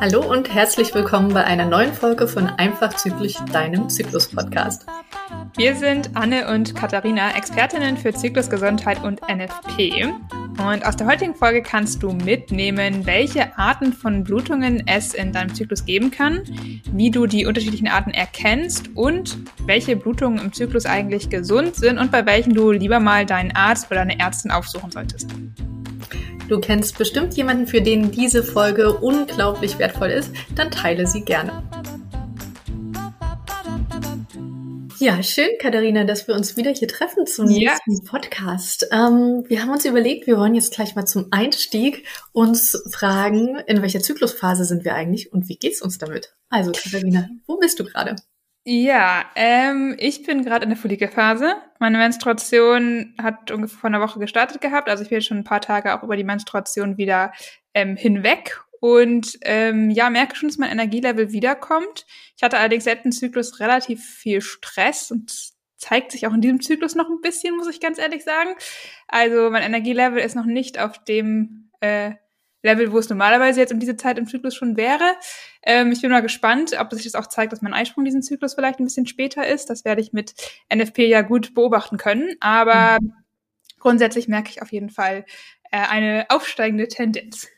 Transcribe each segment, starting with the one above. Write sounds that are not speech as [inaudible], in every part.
Hallo und herzlich willkommen bei einer neuen Folge von Einfach Zyklisch, deinem Zyklus-Podcast. Wir sind Anne und Katharina, Expertinnen für Zyklusgesundheit und NFP. Und aus der heutigen Folge kannst du mitnehmen, welche Arten von Blutungen es in deinem Zyklus geben kann, wie du die unterschiedlichen Arten erkennst und welche Blutungen im Zyklus eigentlich gesund sind und bei welchen du lieber mal deinen Arzt oder deine Ärztin aufsuchen solltest. Du kennst bestimmt jemanden, für den diese Folge unglaublich wertvoll ist, dann teile sie gerne. Ja, schön, Katharina, dass wir uns wieder hier treffen zum ja. nächsten Podcast. Ähm, wir haben uns überlegt, wir wollen jetzt gleich mal zum Einstieg uns fragen, in welcher Zyklusphase sind wir eigentlich und wie geht's uns damit? Also, Katharina, wo bist du gerade? Ja, ähm, ich bin gerade in der Follikelphase. Meine Menstruation hat ungefähr vor einer Woche gestartet gehabt. Also ich bin schon ein paar Tage auch über die Menstruation wieder ähm, hinweg und ähm, ja, merke schon, dass mein Energielevel wiederkommt. Ich hatte allerdings letzten Zyklus relativ viel Stress und zeigt sich auch in diesem Zyklus noch ein bisschen, muss ich ganz ehrlich sagen. Also mein Energielevel ist noch nicht auf dem äh, Level, wo es normalerweise jetzt um diese Zeit im Zyklus schon wäre. Ähm, ich bin mal gespannt, ob sich das auch zeigt, dass mein Eisprung diesen Zyklus vielleicht ein bisschen später ist. Das werde ich mit NFP ja gut beobachten können. Aber mhm. grundsätzlich merke ich auf jeden Fall äh, eine aufsteigende Tendenz.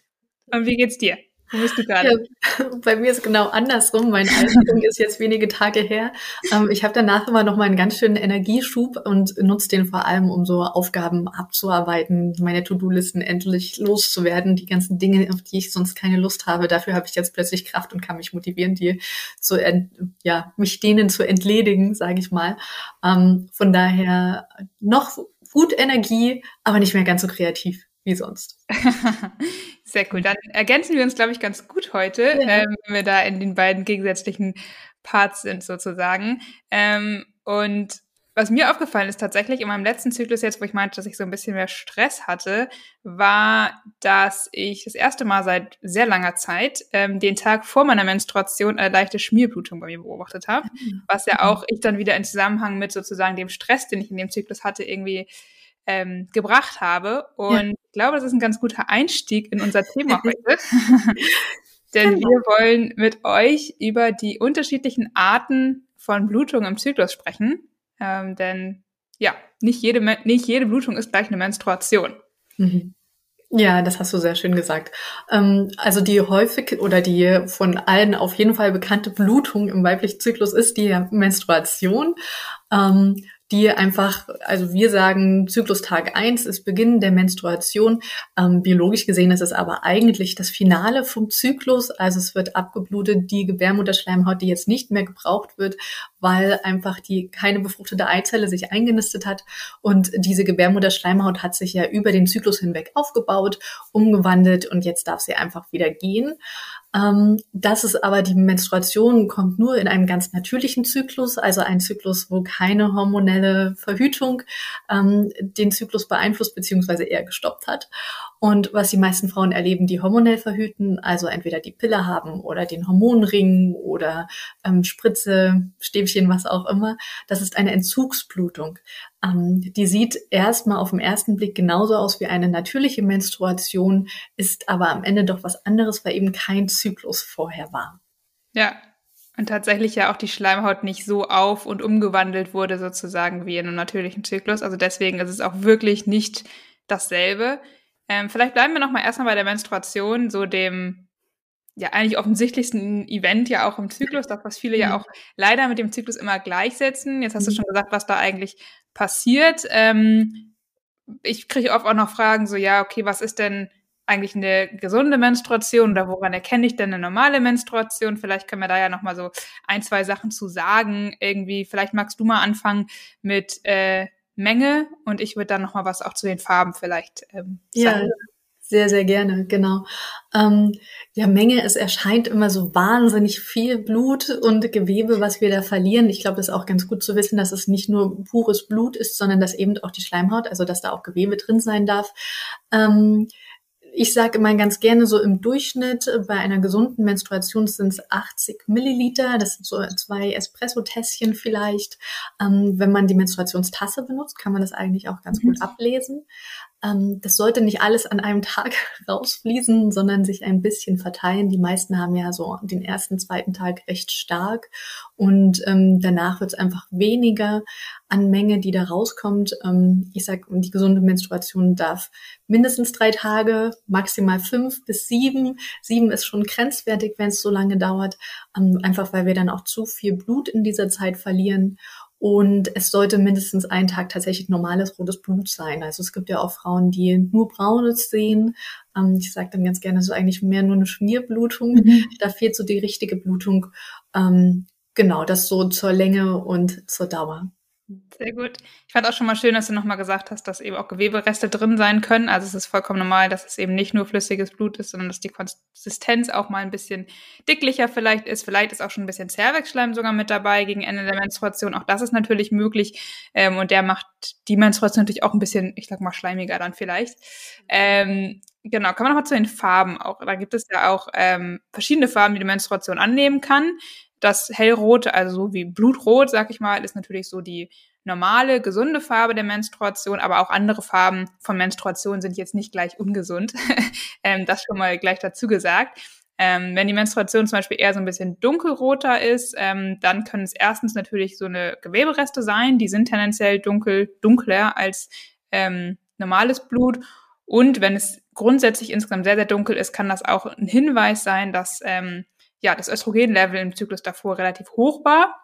Und wie geht's dir? Wo bist du gerade? Ja, [laughs] bei mir ist genau andersrum. Mein Eisprung ist jetzt wenige Tage her. Ähm, ich habe danach immer noch mal einen ganz schönen Energieschub und nutze den vor allem, um so Aufgaben abzuarbeiten, meine To-Do-Listen endlich loszuwerden, die ganzen Dinge, auf die ich sonst keine Lust habe. Dafür habe ich jetzt plötzlich Kraft und kann mich motivieren, die zu, ja, mich denen zu entledigen, sage ich mal. Ähm, von daher noch gut Energie, aber nicht mehr ganz so kreativ wie sonst. [laughs] Sehr cool. Dann ergänzen wir uns, glaube ich, ganz gut heute, ja. ähm, wenn wir da in den beiden gegensätzlichen Parts sind sozusagen. Ähm, und was mir aufgefallen ist tatsächlich in meinem letzten Zyklus jetzt, wo ich meinte, dass ich so ein bisschen mehr Stress hatte, war, dass ich das erste Mal seit sehr langer Zeit ähm, den Tag vor meiner Menstruation eine leichte Schmierblutung bei mir beobachtet habe, mhm. was ja auch ich dann wieder in Zusammenhang mit sozusagen dem Stress, den ich in dem Zyklus hatte, irgendwie ähm, gebracht habe. Und ja. ich glaube, das ist ein ganz guter Einstieg in unser Thema [laughs] heute. [laughs] Denn genau. wir wollen mit euch über die unterschiedlichen Arten von Blutung im Zyklus sprechen. Ähm, denn ja, nicht jede, nicht jede Blutung ist gleich eine Menstruation. Mhm. Ja, das hast du sehr schön gesagt. Ähm, also die häufig oder die von allen auf jeden Fall bekannte Blutung im weiblichen Zyklus ist die Menstruation. Ähm, die einfach, also wir sagen, Zyklustag eins ist Beginn der Menstruation. Ähm, biologisch gesehen ist es aber eigentlich das Finale vom Zyklus. Also es wird abgeblutet, die Gebärmutterschleimhaut, die jetzt nicht mehr gebraucht wird, weil einfach die keine befruchtete Eizelle sich eingenistet hat. Und diese Gebärmutterschleimhaut hat sich ja über den Zyklus hinweg aufgebaut, umgewandelt und jetzt darf sie einfach wieder gehen. Ähm, das ist aber die Menstruation kommt nur in einem ganz natürlichen Zyklus, also ein Zyklus, wo keine hormonelle Verhütung ähm, den Zyklus beeinflusst beziehungsweise eher gestoppt hat. Und was die meisten Frauen erleben, die hormonell verhüten, also entweder die Pille haben oder den Hormonring oder ähm, Spritze, Stäbchen, was auch immer, das ist eine Entzugsblutung. Ähm, die sieht erstmal auf den ersten Blick genauso aus wie eine natürliche Menstruation, ist aber am Ende doch was anderes, weil eben kein Zyklus vorher war. Ja, und tatsächlich ja auch die Schleimhaut nicht so auf und umgewandelt wurde sozusagen wie in einem natürlichen Zyklus. Also deswegen ist es auch wirklich nicht dasselbe. Ähm, vielleicht bleiben wir noch mal erstmal bei der Menstruation, so dem ja eigentlich offensichtlichsten Event ja auch im Zyklus, das was viele ja mhm. auch leider mit dem Zyklus immer gleichsetzen. Jetzt hast du mhm. schon gesagt, was da eigentlich passiert. Ähm, ich kriege oft auch noch Fragen, so ja, okay, was ist denn eigentlich eine gesunde Menstruation oder woran erkenne ich denn eine normale Menstruation? Vielleicht können wir da ja noch mal so ein, zwei Sachen zu sagen. Irgendwie, vielleicht magst du mal anfangen mit äh, Menge und ich würde dann noch mal was auch zu den Farben vielleicht ähm, sagen. Ja. Sehr, sehr gerne, genau. Ähm, ja, Menge, es erscheint immer so wahnsinnig viel Blut und Gewebe, was wir da verlieren. Ich glaube, das ist auch ganz gut zu wissen, dass es nicht nur pures Blut ist, sondern dass eben auch die Schleimhaut, also dass da auch Gewebe drin sein darf. Ähm, ich sage immer ganz gerne so im Durchschnitt bei einer gesunden Menstruation sind es 80 Milliliter. Das sind so zwei Espresso-Tässchen vielleicht. Ähm, wenn man die Menstruationstasse benutzt, kann man das eigentlich auch ganz mhm. gut ablesen. Ähm, das sollte nicht alles an einem Tag [laughs] rausfließen, sondern sich ein bisschen verteilen. Die meisten haben ja so den ersten, zweiten Tag recht stark und ähm, danach wird es einfach weniger an Menge, die da rauskommt. Ähm, ich sage, die gesunde Menstruation darf mindestens drei Tage, maximal fünf bis sieben. Sieben ist schon grenzwertig, wenn es so lange dauert, ähm, einfach weil wir dann auch zu viel Blut in dieser Zeit verlieren. Und es sollte mindestens einen Tag tatsächlich normales rotes Blut sein. Also es gibt ja auch Frauen, die nur braunes sehen. Ähm, ich sage dann ganz gerne so eigentlich mehr nur eine Schmierblutung. Mhm. Da fehlt so die richtige Blutung. Ähm, genau, das so zur Länge und zur Dauer. Sehr gut. Ich fand auch schon mal schön, dass du nochmal gesagt hast, dass eben auch Gewebereste drin sein können. Also es ist vollkommen normal, dass es eben nicht nur flüssiges Blut ist, sondern dass die Konsistenz auch mal ein bisschen dicklicher vielleicht ist. Vielleicht ist auch schon ein bisschen Zervixschleim sogar mit dabei gegen Ende der Menstruation. Auch das ist natürlich möglich. Ähm, und der macht die Menstruation natürlich auch ein bisschen, ich sag mal, schleimiger dann vielleicht. Ähm, Genau, kommen wir nochmal zu den Farben auch. Da gibt es ja auch ähm, verschiedene Farben, die die Menstruation annehmen kann. Das hellrote, also so wie Blutrot, sag ich mal, ist natürlich so die normale, gesunde Farbe der Menstruation, aber auch andere Farben von Menstruation sind jetzt nicht gleich ungesund. [laughs] ähm, das schon mal gleich dazu gesagt. Ähm, wenn die Menstruation zum Beispiel eher so ein bisschen dunkelroter ist, ähm, dann können es erstens natürlich so eine Gewebereste sein, die sind tendenziell dunkel, dunkler als ähm, normales Blut. Und wenn es grundsätzlich insgesamt sehr, sehr dunkel ist, kann das auch ein Hinweis sein, dass ähm, ja, das Östrogenlevel im Zyklus davor relativ hoch war.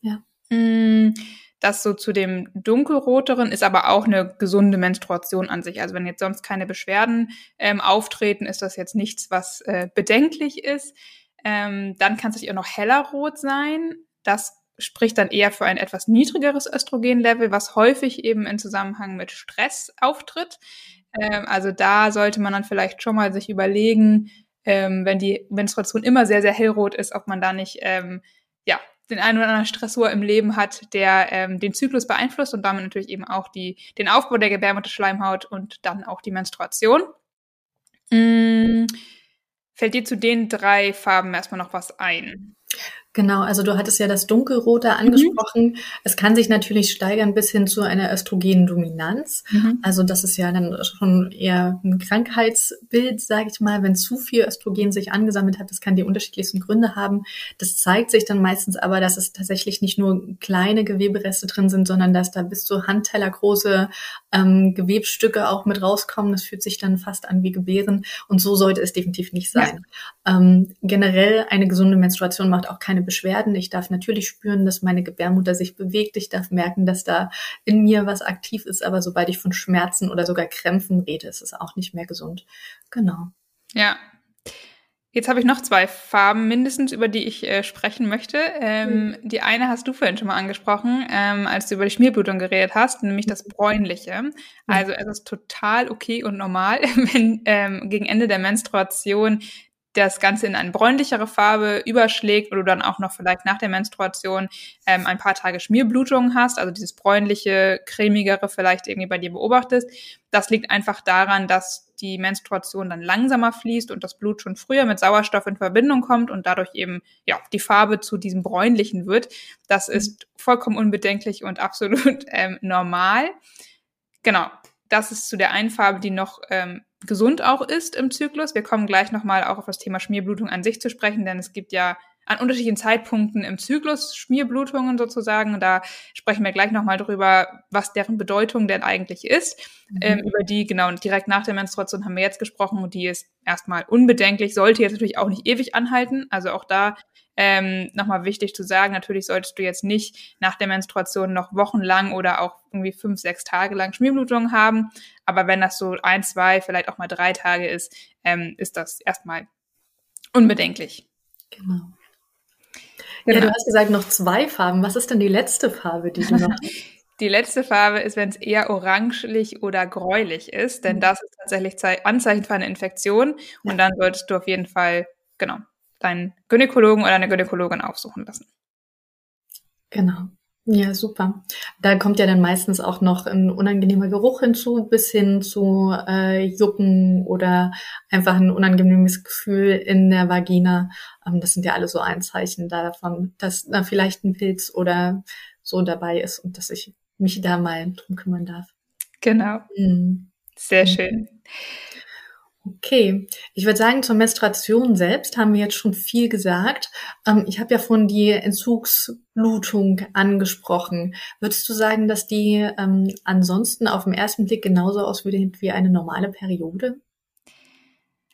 Ja. Mm, das so zu dem dunkelroteren ist aber auch eine gesunde Menstruation an sich. Also wenn jetzt sonst keine Beschwerden ähm, auftreten, ist das jetzt nichts, was äh, bedenklich ist. Ähm, dann kann es natürlich auch noch heller rot sein. Das spricht dann eher für ein etwas niedrigeres Östrogenlevel, was häufig eben in Zusammenhang mit Stress auftritt. Ähm, also da sollte man dann vielleicht schon mal sich überlegen, ähm, wenn die Menstruation immer sehr, sehr hellrot ist, ob man da nicht ähm, ja, den einen oder anderen Stressor im Leben hat, der ähm, den Zyklus beeinflusst und damit natürlich eben auch die, den Aufbau der Gebärmutterschleimhaut und dann auch die Menstruation. Mm, fällt dir zu den drei Farben erstmal noch was ein? Genau, also du hattest ja das Dunkelrote mhm. angesprochen. Mhm. Es kann sich natürlich steigern bis hin zu einer Östrogendominanz. Mhm. Also das ist ja dann schon eher ein Krankheitsbild, sage ich mal, wenn zu viel Östrogen sich angesammelt hat. Das kann die unterschiedlichsten Gründe haben. Das zeigt sich dann meistens aber, dass es tatsächlich nicht nur kleine Gewebereste drin sind, sondern dass da bis zu handtellergroße ähm, Gewebstücke auch mit rauskommen. Das fühlt sich dann fast an wie Gebären. Und so sollte es definitiv nicht sein. Ja. Ähm, generell eine gesunde Menstruation macht auch keine Beschwerden. Ich darf natürlich spüren, dass meine Gebärmutter sich bewegt. Ich darf merken, dass da in mir was aktiv ist. Aber sobald ich von Schmerzen oder sogar Krämpfen rede, ist es auch nicht mehr gesund. Genau. Ja, Jetzt habe ich noch zwei Farben mindestens, über die ich äh, sprechen möchte. Ähm, mhm. Die eine hast du vorhin schon mal angesprochen, ähm, als du über die Schmierblutung geredet hast, nämlich das mhm. bräunliche. Mhm. Also es ist total okay und normal, [laughs] wenn ähm, gegen Ende der Menstruation das Ganze in eine bräunlichere Farbe überschlägt oder du dann auch noch vielleicht nach der Menstruation ähm, ein paar Tage Schmierblutung hast, also dieses bräunliche, cremigere vielleicht irgendwie bei dir beobachtest. Das liegt einfach daran, dass die Menstruation dann langsamer fließt und das Blut schon früher mit Sauerstoff in Verbindung kommt und dadurch eben ja die Farbe zu diesem bräunlichen wird. Das mhm. ist vollkommen unbedenklich und [laughs] absolut ähm, normal. Genau, das ist zu der einen Farbe, die noch ähm, gesund auch ist im Zyklus. Wir kommen gleich nochmal auch auf das Thema Schmierblutung an sich zu sprechen, denn es gibt ja an unterschiedlichen Zeitpunkten im Zyklus Schmierblutungen sozusagen. Und da sprechen wir gleich nochmal drüber, was deren Bedeutung denn eigentlich ist. Mhm. Ähm, über die, genau, direkt nach der Menstruation haben wir jetzt gesprochen und die ist erstmal unbedenklich, sollte jetzt natürlich auch nicht ewig anhalten. Also auch da ähm, nochmal wichtig zu sagen, natürlich solltest du jetzt nicht nach der Menstruation noch wochenlang oder auch irgendwie fünf, sechs Tage lang Schmierblutungen haben. Aber wenn das so ein, zwei, vielleicht auch mal drei Tage ist, ähm, ist das erstmal unbedenklich. Genau. Ja, du genau. hast gesagt, noch zwei Farben. Was ist denn die letzte Farbe, die du noch [laughs] Die letzte Farbe ist, wenn es eher orangelich oder gräulich ist, denn mhm. das ist tatsächlich Anzeichen für eine Infektion. Und dann solltest du auf jeden Fall, genau, deinen Gynäkologen oder eine Gynäkologin aufsuchen lassen. Genau. Ja, super. Da kommt ja dann meistens auch noch ein unangenehmer Geruch hinzu, bis hin zu äh, Jucken oder einfach ein unangenehmes Gefühl in der Vagina. Ähm, das sind ja alle so Einzeichen davon, dass da vielleicht ein Pilz oder so dabei ist und dass ich mich da mal drum kümmern darf. Genau. Mhm. Sehr schön. Okay, ich würde sagen, zur Menstruation selbst haben wir jetzt schon viel gesagt. Ähm, ich habe ja von die Entzugsblutung angesprochen. Würdest du sagen, dass die ähm, ansonsten auf den ersten Blick genauso aussieht wie eine normale Periode?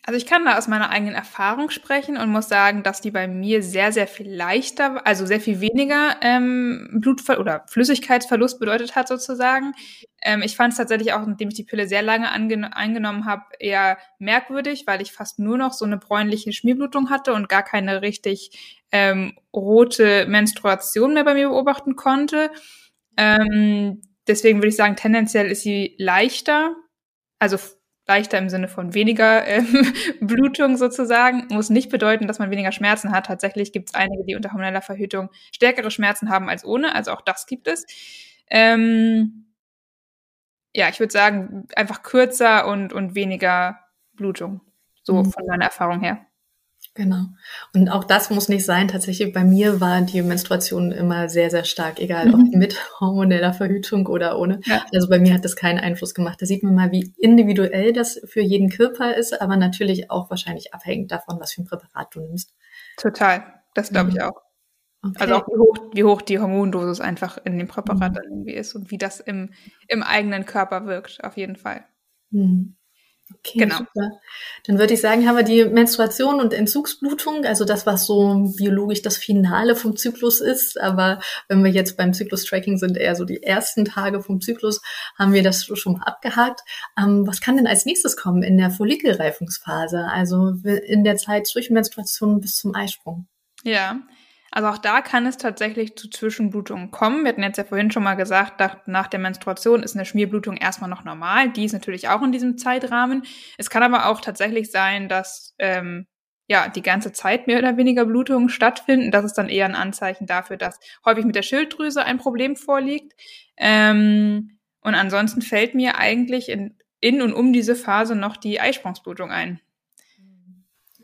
Also ich kann da aus meiner eigenen Erfahrung sprechen und muss sagen, dass die bei mir sehr, sehr viel leichter, also sehr viel weniger ähm, Blutver oder Flüssigkeitsverlust bedeutet hat sozusagen. Ähm, ich fand es tatsächlich auch, indem ich die Pille sehr lange eingenommen habe, eher merkwürdig, weil ich fast nur noch so eine bräunliche Schmierblutung hatte und gar keine richtig ähm, rote Menstruation mehr bei mir beobachten konnte. Ähm, deswegen würde ich sagen, tendenziell ist sie leichter. Also leichter im Sinne von weniger ähm, [laughs] Blutung sozusagen. Muss nicht bedeuten, dass man weniger Schmerzen hat. Tatsächlich gibt es einige, die unter hormoneller Verhütung stärkere Schmerzen haben als ohne. Also auch das gibt es. Ähm, ja, ich würde sagen, einfach kürzer und, und weniger Blutung. So mhm. von meiner Erfahrung her. Genau. Und auch das muss nicht sein. Tatsächlich bei mir war die Menstruation immer sehr, sehr stark, egal mhm. ob mit [laughs] hormoneller Verhütung oder ohne. Ja. Also bei mir hat das keinen Einfluss gemacht. Da sieht man mal, wie individuell das für jeden Körper ist, aber natürlich auch wahrscheinlich abhängig davon, was für ein Präparat du nimmst. Total. Das glaube ich mhm. auch. Okay. Also auch wie hoch, wie hoch die Hormondosis einfach in dem Präparat mhm. dann irgendwie ist und wie das im, im eigenen Körper wirkt, auf jeden Fall. Mhm. Okay, genau. super. Dann würde ich sagen, haben wir die Menstruation und Entzugsblutung, also das, was so biologisch das Finale vom Zyklus ist. Aber wenn wir jetzt beim Zyklus-Tracking sind, eher so die ersten Tage vom Zyklus, haben wir das schon mal abgehakt. Ähm, was kann denn als nächstes kommen in der Follikelreifungsphase, also in der Zeit zwischen Menstruation bis zum Eisprung? Ja, also auch da kann es tatsächlich zu Zwischenblutungen kommen. Wir hatten jetzt ja vorhin schon mal gesagt, nach der Menstruation ist eine Schmierblutung erstmal noch normal. Die ist natürlich auch in diesem Zeitrahmen. Es kann aber auch tatsächlich sein, dass ähm, ja die ganze Zeit mehr oder weniger Blutungen stattfinden. Das ist dann eher ein Anzeichen dafür, dass häufig mit der Schilddrüse ein Problem vorliegt. Ähm, und ansonsten fällt mir eigentlich in, in und um diese Phase noch die Eisprungsblutung ein.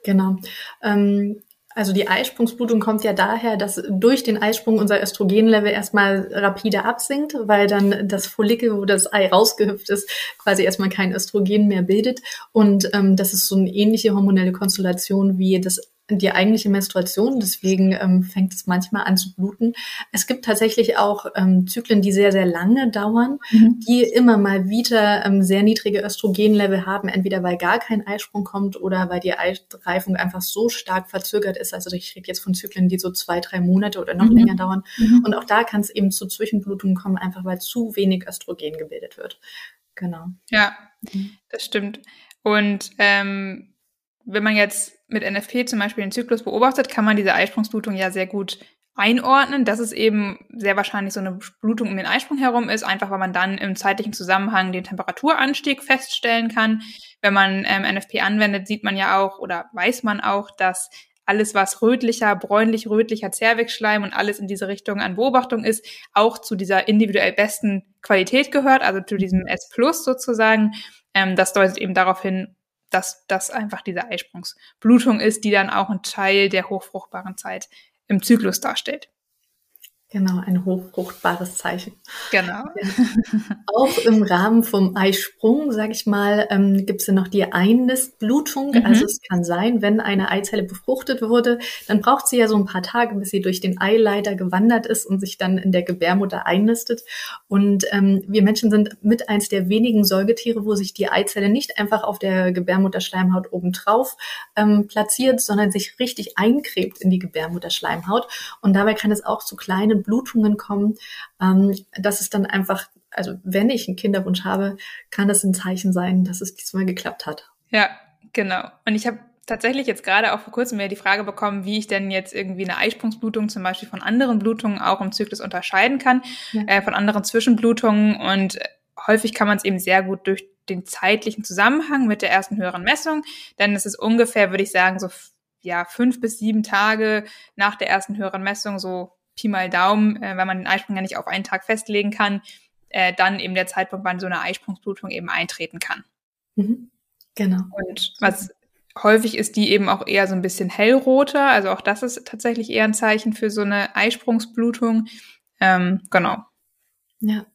Genau. Ähm, also die Eisprungsblutung kommt ja daher, dass durch den Eisprung unser Östrogenlevel erstmal rapide absinkt, weil dann das Follikel, wo das Ei rausgehüpft ist, quasi erstmal kein Östrogen mehr bildet. Und ähm, das ist so eine ähnliche hormonelle Konstellation wie das die eigentliche Menstruation, deswegen ähm, fängt es manchmal an zu bluten. Es gibt tatsächlich auch ähm, Zyklen, die sehr, sehr lange dauern, mhm. die immer mal wieder ähm, sehr niedrige Östrogenlevel haben, entweder weil gar kein Eisprung kommt oder weil die Eisreifung einfach so stark verzögert ist. Also ich rede jetzt von Zyklen, die so zwei, drei Monate oder noch mhm. länger dauern. Mhm. Und auch da kann es eben zu Zwischenblutungen kommen, einfach weil zu wenig Östrogen gebildet wird. Genau. Ja, mhm. das stimmt. Und ähm, wenn man jetzt mit NFP zum Beispiel den Zyklus beobachtet, kann man diese Eisprungsblutung ja sehr gut einordnen, dass es eben sehr wahrscheinlich so eine Blutung um den Eisprung herum ist, einfach weil man dann im zeitlichen Zusammenhang den Temperaturanstieg feststellen kann. Wenn man ähm, NFP anwendet, sieht man ja auch oder weiß man auch, dass alles, was rötlicher, bräunlich-rötlicher Zervixschleim und alles in diese Richtung an Beobachtung ist, auch zu dieser individuell besten Qualität gehört, also zu diesem S Plus sozusagen. Ähm, das deutet eben darauf hin, dass das einfach diese Eisprungsblutung ist, die dann auch ein Teil der hochfruchtbaren Zeit im Zyklus darstellt. Genau, ein hochfruchtbares Zeichen. Genau. Auch im Rahmen vom Eisprung, sage ich mal, ähm, gibt es ja noch die Einnistblutung. Mhm. Also es kann sein, wenn eine Eizelle befruchtet wurde, dann braucht sie ja so ein paar Tage, bis sie durch den Eileiter gewandert ist und sich dann in der Gebärmutter einnistet. Und ähm, wir Menschen sind mit eins der wenigen Säugetiere, wo sich die Eizelle nicht einfach auf der Gebärmutterschleimhaut obendrauf ähm, platziert, sondern sich richtig einkrebt in die Gebärmutterschleimhaut. Und dabei kann es auch zu kleinen Blutungen kommen. Ähm, das ist dann einfach, also wenn ich einen Kinderwunsch habe, kann das ein Zeichen sein, dass es diesmal geklappt hat. Ja, genau. Und ich habe tatsächlich jetzt gerade auch vor kurzem mir die Frage bekommen, wie ich denn jetzt irgendwie eine Eisprungsblutung zum Beispiel von anderen Blutungen auch im Zyklus unterscheiden kann, ja. äh, von anderen Zwischenblutungen. Und häufig kann man es eben sehr gut durch den zeitlichen Zusammenhang mit der ersten höheren Messung, denn es ist ungefähr, würde ich sagen, so ja fünf bis sieben Tage nach der ersten höheren Messung, so Pi mal Daumen, äh, weil man den Eisprung ja nicht auf einen Tag festlegen kann, äh, dann eben der Zeitpunkt, wann so eine Eisprungsblutung eben eintreten kann. Mhm. Genau. Und was häufig ist die eben auch eher so ein bisschen hellroter, also auch das ist tatsächlich eher ein Zeichen für so eine Eisprungsblutung. Ähm, genau. Ja.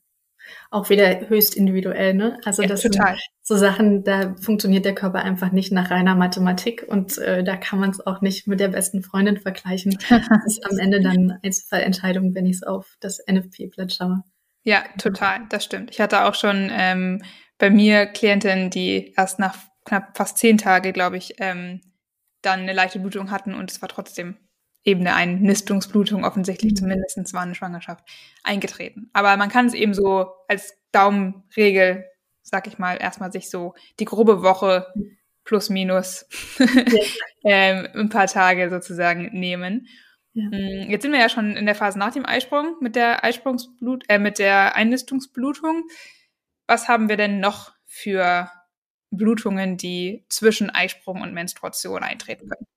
Auch wieder höchst individuell, ne? Also ja, das total. sind so Sachen, da funktioniert der Körper einfach nicht nach reiner Mathematik und äh, da kann man es auch nicht mit der besten Freundin vergleichen. [laughs] Das ist am Ende dann Einzelfallentscheidung, wenn ich es auf das NFP-Blatt schaue. Ja, total, das stimmt. Ich hatte auch schon ähm, bei mir Klientinnen, die erst nach knapp fast zehn Tage, glaube ich, ähm, dann eine leichte Blutung hatten und es war trotzdem eben eine Einnistungsblutung, offensichtlich mhm. zumindest war eine Schwangerschaft eingetreten. Aber man kann es eben so als Daumenregel, sag ich mal, erstmal sich so die grobe Woche plus minus [laughs] ähm, ein paar Tage sozusagen nehmen. Ja. Mm, jetzt sind wir ja schon in der Phase nach dem Eisprung mit der Eisprungsblut, äh, mit der Einnistungsblutung. Was haben wir denn noch für Blutungen, die zwischen Eisprung und Menstruation eintreten können?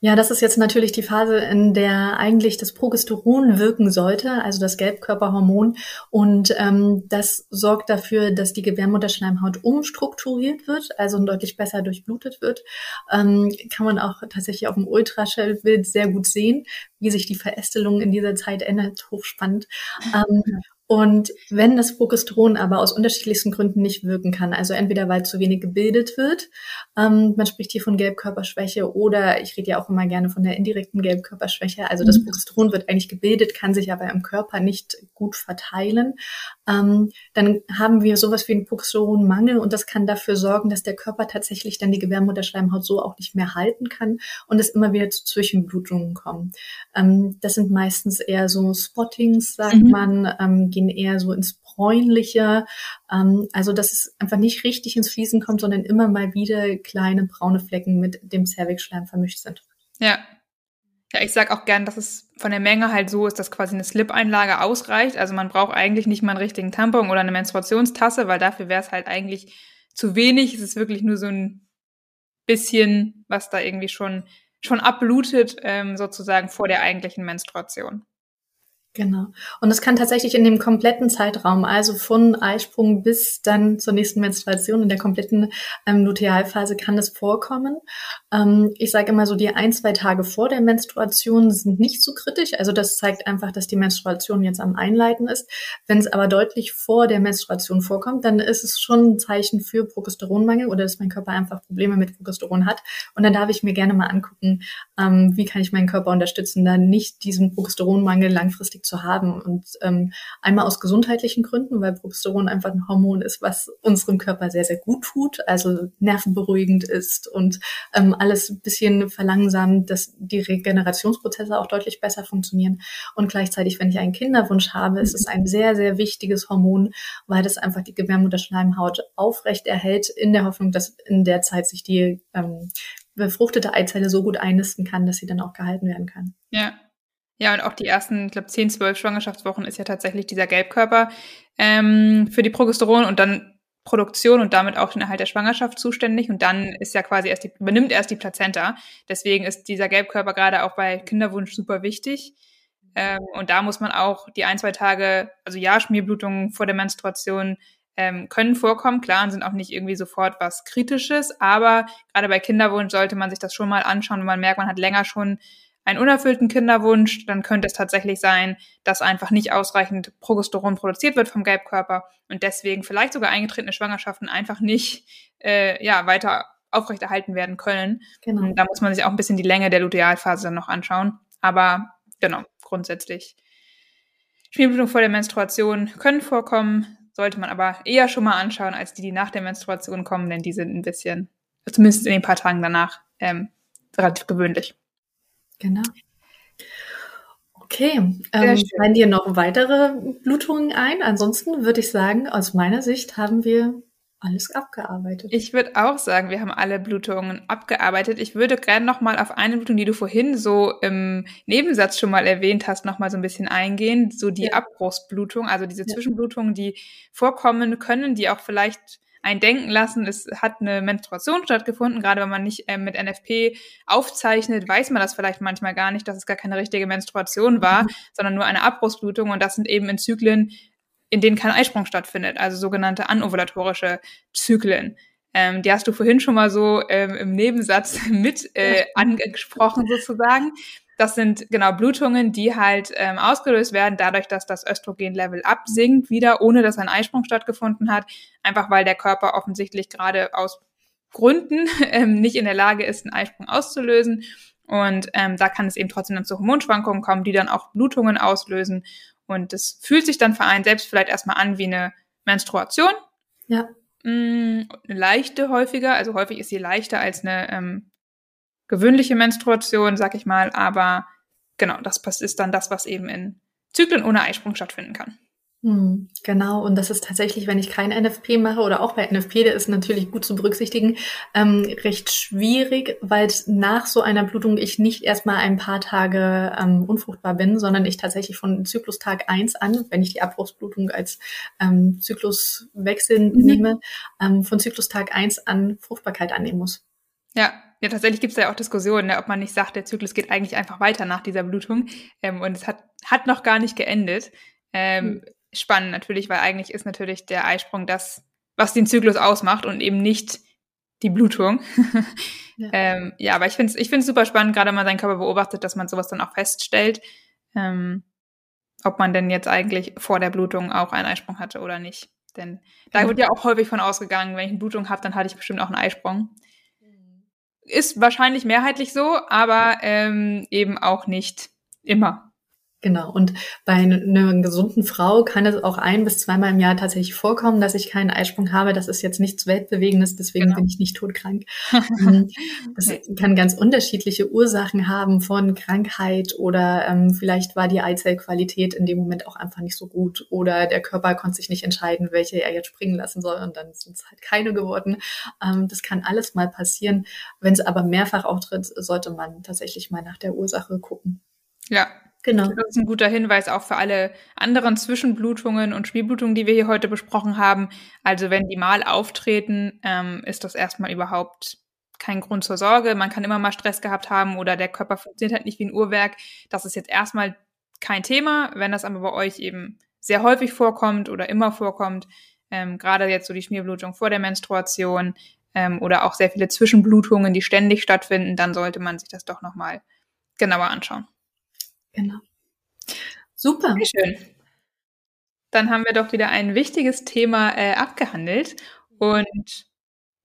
Ja, das ist jetzt natürlich die Phase, in der eigentlich das Progesteron wirken sollte, also das Gelbkörperhormon. Und ähm, das sorgt dafür, dass die Gebärmutterschleimhaut umstrukturiert wird, also deutlich besser durchblutet wird. Ähm, kann man auch tatsächlich auf dem Ultraschallbild sehr gut sehen, wie sich die Verästelung in dieser Zeit ändert. Hochspannend. Ähm, und wenn das Progesteron aber aus unterschiedlichsten Gründen nicht wirken kann, also entweder weil zu wenig gebildet wird, ähm, man spricht hier von Gelbkörperschwäche oder ich rede ja auch immer gerne von der indirekten Gelbkörperschwäche, also das mhm. Progesteron wird eigentlich gebildet, kann sich aber im Körper nicht gut verteilen, ähm, dann haben wir sowas wie einen Progesteronmangel und das kann dafür sorgen, dass der Körper tatsächlich dann die Gebärmutterschleimhaut so auch nicht mehr halten kann und es immer wieder zu Zwischenblutungen kommt. Ähm, das sind meistens eher so Spottings, sagt mhm. man, ähm, gehen eher so ins bräunliche. Ähm, also dass es einfach nicht richtig ins Fließen kommt, sondern immer mal wieder kleine braune Flecken mit dem Cervixschleim vermischt sind. Ja. Ja, ich sag auch gern, dass es von der Menge halt so ist, dass quasi eine Slip-Einlage ausreicht. Also man braucht eigentlich nicht mal einen richtigen Tampon oder eine Menstruationstasse, weil dafür wäre es halt eigentlich zu wenig. Es ist wirklich nur so ein bisschen, was da irgendwie schon schon abblutet, ähm, sozusagen vor der eigentlichen Menstruation. Genau. Und es kann tatsächlich in dem kompletten Zeitraum, also von Eisprung bis dann zur nächsten Menstruation, in der kompletten ähm, Lutealphase kann es vorkommen. Ähm, ich sage immer so, die ein, zwei Tage vor der Menstruation sind nicht so kritisch. Also das zeigt einfach, dass die Menstruation jetzt am Einleiten ist. Wenn es aber deutlich vor der Menstruation vorkommt, dann ist es schon ein Zeichen für Progesteronmangel oder dass mein Körper einfach Probleme mit Progesteron hat. Und dann darf ich mir gerne mal angucken, ähm, wie kann ich meinen Körper unterstützen, da nicht diesen Progesteronmangel langfristig langfristig zu haben. Und ähm, einmal aus gesundheitlichen Gründen, weil Progesteron einfach ein Hormon ist, was unserem Körper sehr, sehr gut tut, also nervenberuhigend ist und ähm, alles ein bisschen verlangsamt, dass die Regenerationsprozesse auch deutlich besser funktionieren. Und gleichzeitig, wenn ich einen Kinderwunsch habe, ist es ein sehr, sehr wichtiges Hormon, weil das einfach die Gebärmutterschleimhaut aufrecht erhält, in der Hoffnung, dass in der Zeit sich die ähm, befruchtete Eizelle so gut einnisten kann, dass sie dann auch gehalten werden kann. Ja, ja, und auch die ersten, ich glaube, 10, 12 Schwangerschaftswochen ist ja tatsächlich dieser Gelbkörper ähm, für die Progesteron und dann Produktion und damit auch den Erhalt der Schwangerschaft zuständig. Und dann ist ja quasi erst die, übernimmt erst die Plazenta. Deswegen ist dieser Gelbkörper gerade auch bei Kinderwunsch super wichtig. Ähm, und da muss man auch die ein, zwei Tage, also ja, Schmierblutungen vor der Menstruation ähm, können vorkommen, klar, und sind auch nicht irgendwie sofort was Kritisches, aber gerade bei Kinderwunsch sollte man sich das schon mal anschauen, wenn man merkt, man hat länger schon einen unerfüllten Kinderwunsch, dann könnte es tatsächlich sein, dass einfach nicht ausreichend Progesteron produziert wird vom Gelbkörper und deswegen vielleicht sogar eingetretene Schwangerschaften einfach nicht äh, ja, weiter aufrechterhalten werden können. Genau. Und da muss man sich auch ein bisschen die Länge der Lutealphase dann noch anschauen. Aber genau, grundsätzlich. Schmierblutung vor der Menstruation können vorkommen, sollte man aber eher schon mal anschauen, als die, die nach der Menstruation kommen, denn die sind ein bisschen, zumindest in den paar Tagen danach, ähm, relativ gewöhnlich. Genau. Okay, ähm, fallen dir noch weitere Blutungen ein? Ansonsten würde ich sagen, aus meiner Sicht haben wir alles abgearbeitet. Ich würde auch sagen, wir haben alle Blutungen abgearbeitet. Ich würde gerne noch mal auf eine Blutung, die du vorhin so im Nebensatz schon mal erwähnt hast, noch mal so ein bisschen eingehen. So die ja. Abbruchsblutung, also diese Zwischenblutungen, die vorkommen können, die auch vielleicht einen denken lassen, es hat eine Menstruation stattgefunden. Gerade wenn man nicht äh, mit NFP aufzeichnet, weiß man das vielleicht manchmal gar nicht, dass es gar keine richtige Menstruation war, mhm. sondern nur eine Abbruchsblutung. Und das sind eben in Zyklen, in denen kein Eisprung stattfindet, also sogenannte anovulatorische Zyklen. Ähm, die hast du vorhin schon mal so ähm, im Nebensatz [laughs] mit äh, angesprochen sozusagen. Das sind genau Blutungen, die halt ähm, ausgelöst werden, dadurch, dass das Östrogenlevel absinkt wieder, ohne dass ein Eisprung stattgefunden hat. Einfach weil der Körper offensichtlich gerade aus Gründen [laughs] ähm, nicht in der Lage ist, einen Eisprung auszulösen. Und ähm, da kann es eben trotzdem dann zu Hormonschwankungen kommen, die dann auch Blutungen auslösen. Und das fühlt sich dann für einen selbst vielleicht erstmal an wie eine Menstruation. Ja. Mm, eine leichte häufiger, also häufig ist sie leichter als eine ähm, gewöhnliche Menstruation, sag ich mal, aber genau, das ist dann das, was eben in Zyklen ohne Eisprung stattfinden kann. Hm, genau, und das ist tatsächlich, wenn ich kein NFP mache oder auch bei NFP, der ist natürlich gut zu berücksichtigen, ähm, recht schwierig, weil nach so einer Blutung ich nicht erstmal ein paar Tage ähm, unfruchtbar bin, sondern ich tatsächlich von Zyklustag eins an, wenn ich die Abbruchsblutung als ähm, Zykluswechsel mhm. nehme, ähm, von Zyklustag eins an Fruchtbarkeit annehmen muss. Ja, ja, tatsächlich gibt es ja auch Diskussionen, ne, ob man nicht sagt, der Zyklus geht eigentlich einfach weiter nach dieser Blutung ähm, und es hat, hat noch gar nicht geendet. Ähm, mhm. Spannend natürlich, weil eigentlich ist natürlich der Eisprung das, was den Zyklus ausmacht und eben nicht die Blutung. ja. [laughs] ähm, ja, aber ich finde es ich find's super spannend, gerade wenn man seinen Körper beobachtet, dass man sowas dann auch feststellt, ähm, ob man denn jetzt eigentlich vor der Blutung auch einen Eisprung hatte oder nicht. Denn da wird ja auch häufig von ausgegangen, wenn ich eine Blutung habe, dann hatte ich bestimmt auch einen Eisprung. Ist wahrscheinlich mehrheitlich so, aber ähm, eben auch nicht immer. Genau. Und bei einer gesunden Frau kann es auch ein bis zweimal im Jahr tatsächlich vorkommen, dass ich keinen Eisprung habe. Das ist jetzt nichts Weltbewegendes, deswegen genau. bin ich nicht todkrank. Ähm, [laughs] das kann ganz unterschiedliche Ursachen haben von Krankheit oder ähm, vielleicht war die Eizellqualität in dem Moment auch einfach nicht so gut oder der Körper konnte sich nicht entscheiden, welche er jetzt springen lassen soll und dann sind es halt keine geworden. Ähm, das kann alles mal passieren. Wenn es aber mehrfach auftritt, sollte man tatsächlich mal nach der Ursache gucken. Ja, Genau. Das ist ein guter Hinweis auch für alle anderen Zwischenblutungen und Spielblutungen, die wir hier heute besprochen haben. Also wenn die mal auftreten, ähm, ist das erstmal überhaupt kein Grund zur Sorge. Man kann immer mal Stress gehabt haben oder der Körper funktioniert halt nicht wie ein Uhrwerk. Das ist jetzt erstmal kein Thema. Wenn das aber bei euch eben sehr häufig vorkommt oder immer vorkommt, ähm, gerade jetzt so die Schmierblutung vor der Menstruation ähm, oder auch sehr viele Zwischenblutungen, die ständig stattfinden, dann sollte man sich das doch nochmal genauer anschauen. Genau. Super. Sehr schön. Dann haben wir doch wieder ein wichtiges Thema äh, abgehandelt. Und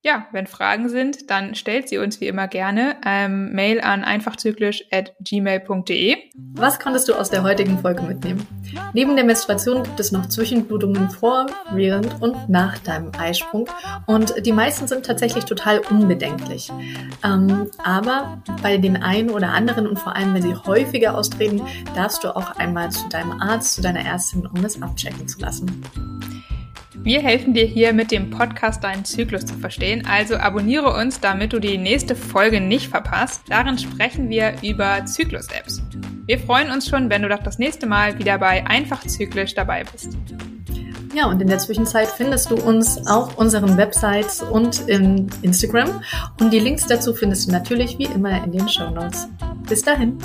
ja, wenn Fragen sind, dann stellt sie uns wie immer gerne. Ähm, Mail an einfachzyklisch.gmail.de. Was konntest du aus der heutigen Folge mitnehmen? Neben der Menstruation gibt es noch Zwischenblutungen vor, während und nach deinem Eisprung. Und die meisten sind tatsächlich total unbedenklich. Ähm, aber bei den einen oder anderen und vor allem, wenn sie häufiger austreten, darfst du auch einmal zu deinem Arzt, zu deiner Ärztin, um es abchecken zu lassen. Wir helfen dir hier mit dem Podcast deinen Zyklus zu verstehen, also abonniere uns, damit du die nächste Folge nicht verpasst. Darin sprechen wir über Zyklus-Apps. Wir freuen uns schon, wenn du doch das nächste Mal wieder bei Einfach Zyklisch dabei bist. Ja, und in der Zwischenzeit findest du uns auf unseren Websites und in Instagram. Und die Links dazu findest du natürlich wie immer in den Show Notes. Bis dahin.